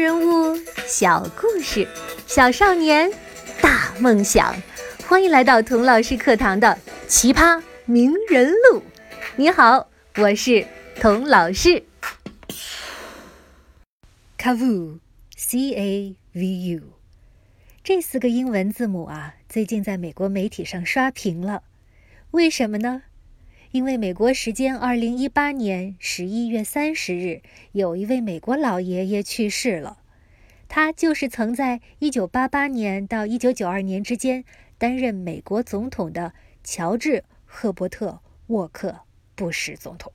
人物，小故事，小少年，大梦想。欢迎来到童老师课堂的《奇葩名人录》。你好，我是童老师。Cavu，C A V U，这四个英文字母啊，最近在美国媒体上刷屏了。为什么呢？因为美国时间二零一八年十一月三十日，有一位美国老爷爷去世了。他就是曾在一九八八年到一九九二年之间担任美国总统的乔治·赫伯特·沃克·布什总统。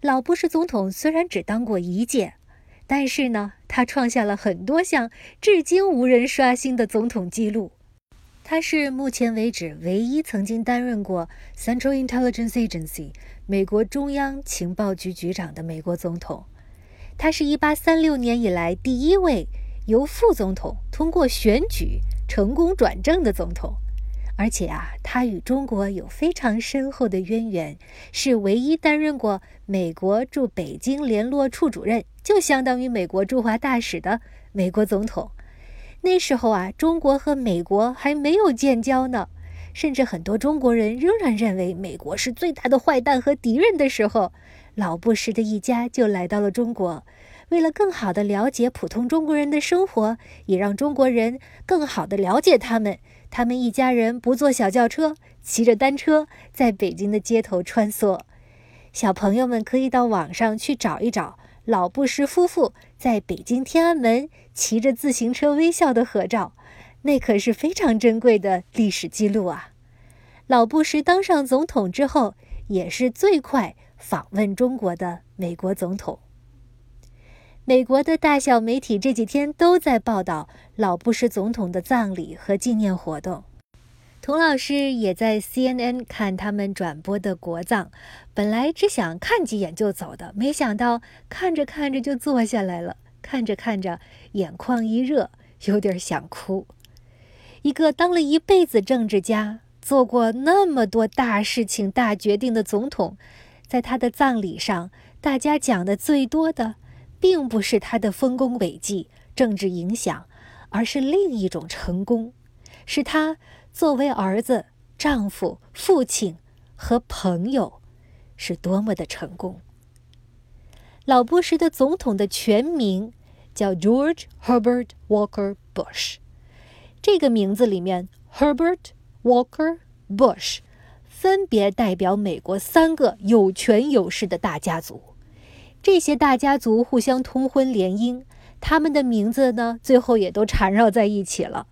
老布什总统虽然只当过一届，但是呢，他创下了很多项至今无人刷新的总统纪录。他是目前为止唯一曾经担任过 Central Intelligence Agency 美国中央情报局局长的美国总统。他是一八三六年以来第一位由副总统通过选举成功转正的总统。而且啊，他与中国有非常深厚的渊源，是唯一担任过美国驻北京联络处主任，就相当于美国驻华大使的美国总统。那时候啊，中国和美国还没有建交呢，甚至很多中国人仍然认为美国是最大的坏蛋和敌人的时候，老布什的一家就来到了中国，为了更好地了解普通中国人的生活，也让中国人更好地了解他们，他们一家人不坐小轿车，骑着单车在北京的街头穿梭。小朋友们可以到网上去找一找。老布什夫妇在北京天安门骑着自行车微笑的合照，那可是非常珍贵的历史记录啊！老布什当上总统之后，也是最快访问中国的美国总统。美国的大小媒体这几天都在报道老布什总统的葬礼和纪念活动。童老师也在 CNN 看他们转播的国葬，本来只想看几眼就走的，没想到看着看着就坐下来了，看着看着眼眶一热，有点想哭。一个当了一辈子政治家、做过那么多大事情、大决定的总统，在他的葬礼上，大家讲的最多的，并不是他的丰功伟绩、政治影响，而是另一种成功，是他。作为儿子、丈夫、父亲和朋友，是多么的成功。老布什的总统的全名叫 George Herbert Walker Bush，这个名字里面 Herbert Walker Bush 分别代表美国三个有权有势的大家族。这些大家族互相通婚联姻，他们的名字呢，最后也都缠绕在一起了。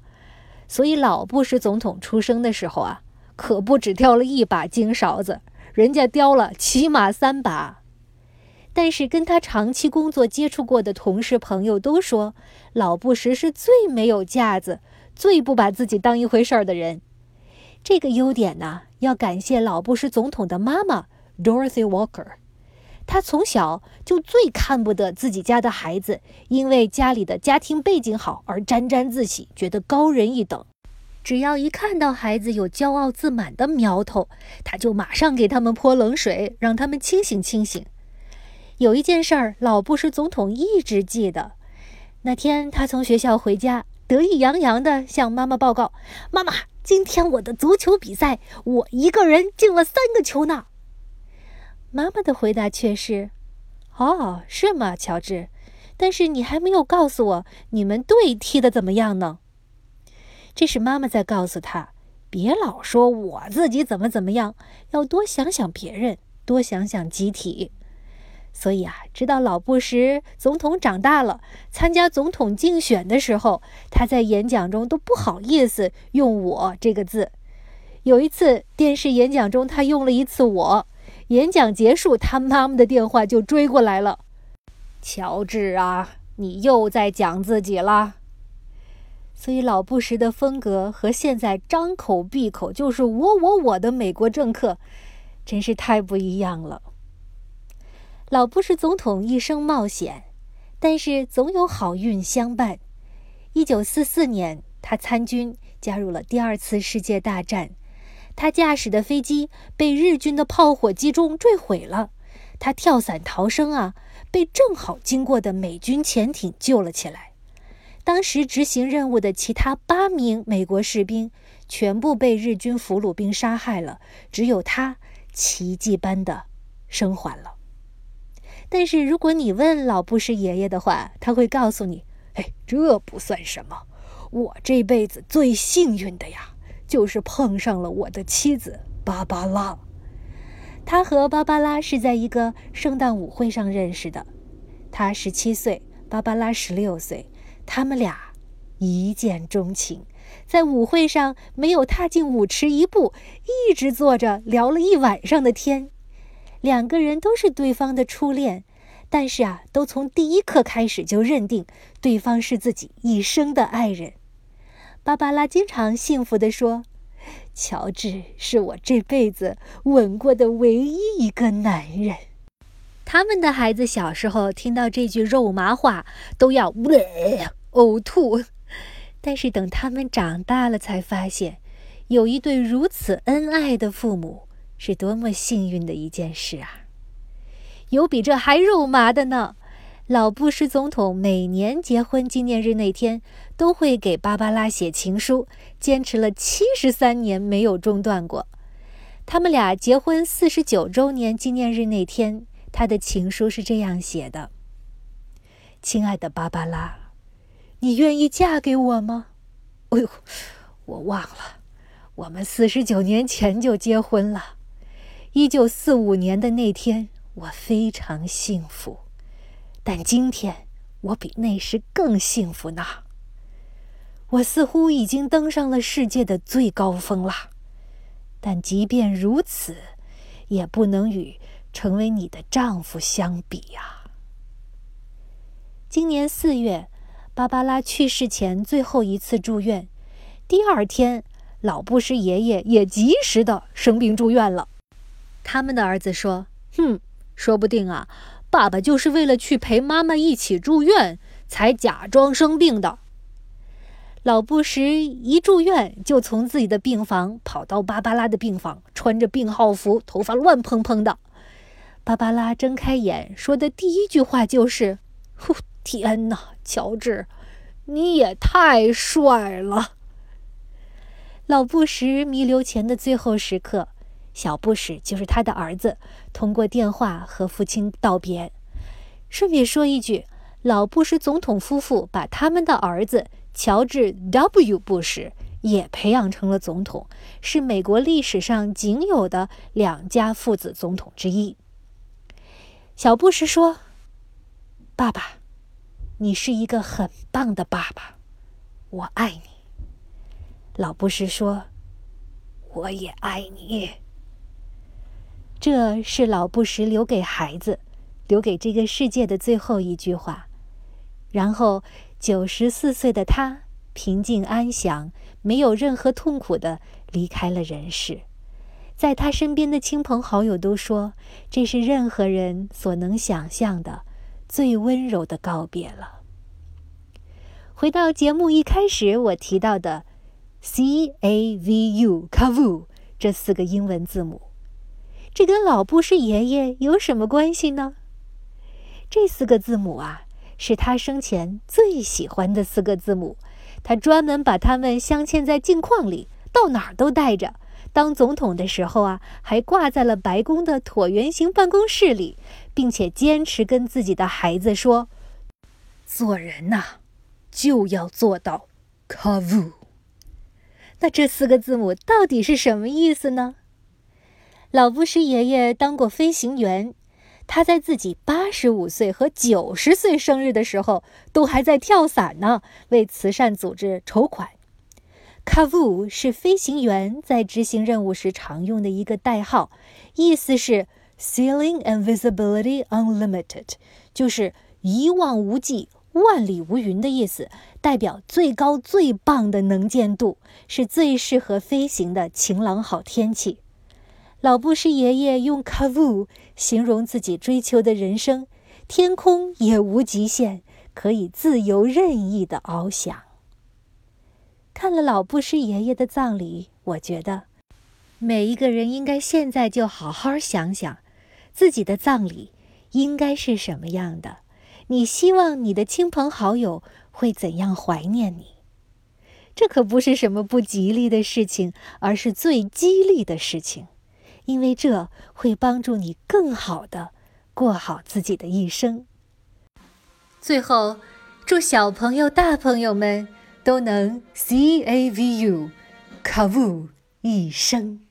所以，老布什总统出生的时候啊，可不只掉了一把金勺子，人家叼了起码三把。但是，跟他长期工作接触过的同事朋友都说，老布什是最没有架子、最不把自己当一回事儿的人。这个优点呢，要感谢老布什总统的妈妈 Dorothy Walker。他从小就最看不得自己家的孩子，因为家里的家庭背景好而沾沾自喜，觉得高人一等。只要一看到孩子有骄傲自满的苗头，他就马上给他们泼冷水，让他们清醒清醒。有一件事儿，老布什总统一直记得。那天他从学校回家，得意洋洋地向妈妈报告：“妈妈，今天我的足球比赛，我一个人进了三个球呢。”妈妈的回答却是：“哦，是吗，乔治？但是你还没有告诉我你们队踢得怎么样呢？”这是妈妈在告诉他：“别老说我自己怎么怎么样，要多想想别人，多想想集体。”所以啊，直到老布什总统长大了，参加总统竞选的时候，他在演讲中都不好意思用我这个字。有一次电视演讲中，他用了一次我。演讲结束，他妈妈的电话就追过来了。乔治啊，你又在讲自己啦。所以老布什的风格和现在张口闭口就是我我我的美国政客，真是太不一样了。老布什总统一生冒险，但是总有好运相伴。一九四四年，他参军，加入了第二次世界大战。他驾驶的飞机被日军的炮火击中坠毁了，他跳伞逃生啊，被正好经过的美军潜艇救了起来。当时执行任务的其他八名美国士兵全部被日军俘虏兵杀害了，只有他奇迹般的生还了。但是如果你问老布什爷爷的话，他会告诉你：“哎，这不算什么，我这辈子最幸运的呀，就是碰上了我的妻子芭芭拉。他和芭芭拉是在一个圣诞舞会上认识的，他十七岁，芭芭拉十六岁。”他们俩一见钟情，在舞会上没有踏进舞池一步，一直坐着聊了一晚上的天。两个人都是对方的初恋，但是啊，都从第一刻开始就认定对方是自己一生的爱人。芭芭拉经常幸福地说：“乔治是我这辈子吻过的唯一一个男人。”他们的孩子小时候听到这句肉麻话，都要呕吐，但是等他们长大了，才发现，有一对如此恩爱的父母是多么幸运的一件事啊！有比这还肉麻的呢。老布什总统每年结婚纪念日那天都会给芭芭拉写情书，坚持了七十三年没有中断过。他们俩结婚四十九周年纪念日那天，他的情书是这样写的：“亲爱的芭芭拉。”你愿意嫁给我吗？哎呦，我忘了，我们四十九年前就结婚了。一九四五年的那天，我非常幸福，但今天我比那时更幸福呢。我似乎已经登上了世界的最高峰了，但即便如此，也不能与成为你的丈夫相比呀。今年四月。芭芭拉去世前最后一次住院，第二天，老布什爷爷也及时的生病住院了。他们的儿子说：“哼，说不定啊，爸爸就是为了去陪妈妈一起住院，才假装生病的。”老布什一住院，就从自己的病房跑到芭芭拉的病房，穿着病号服，头发乱蓬蓬的。芭芭拉睁开眼，说的第一句话就是：“呼。”天哪，乔治，你也太帅了！老布什弥留前的最后时刻，小布什就是他的儿子，通过电话和父亲道别。顺便说一句，老布什总统夫妇把他们的儿子乔治 ·W· 布什也培养成了总统，是美国历史上仅有的两家父子总统之一。小布什说：“爸爸。”你是一个很棒的爸爸，我爱你。老布什说：“我也爱你。”这是老布什留给孩子、留给这个世界的最后一句话。然后，九十四岁的他平静安详、没有任何痛苦的离开了人世。在他身边的亲朋好友都说，这是任何人所能想象的。最温柔的告别了。回到节目一开始我提到的 C A V U Cavu 这四个英文字母，这跟老布什爷爷有什么关系呢？这四个字母啊，是他生前最喜欢的四个字母，他专门把它们镶嵌在镜框里，到哪儿都带着。当总统的时候啊，还挂在了白宫的椭圆形办公室里，并且坚持跟自己的孩子说：“做人呐，就要做到 Kavu。”那这四个字母到底是什么意思呢？老布什爷爷当过飞行员，他在自己八十五岁和九十岁生日的时候，都还在跳伞呢，为慈善组织筹款。Kavu 是飞行员在执行任务时常用的一个代号，意思是 “Ceiling and Visibility Unlimited”，就是一望无际、万里无云的意思，代表最高最棒的能见度，是最适合飞行的晴朗好天气。老布什爷爷用 Kavu 形容自己追求的人生：天空也无极限，可以自由任意的翱翔。看了老布什爷爷的葬礼，我觉得，每一个人应该现在就好好想想，自己的葬礼应该是什么样的？你希望你的亲朋好友会怎样怀念你？这可不是什么不吉利的事情，而是最激励的事情，因为这会帮助你更好的过好自己的一生。最后，祝小朋友、大朋友们都能 C A V U，卡 u 一生。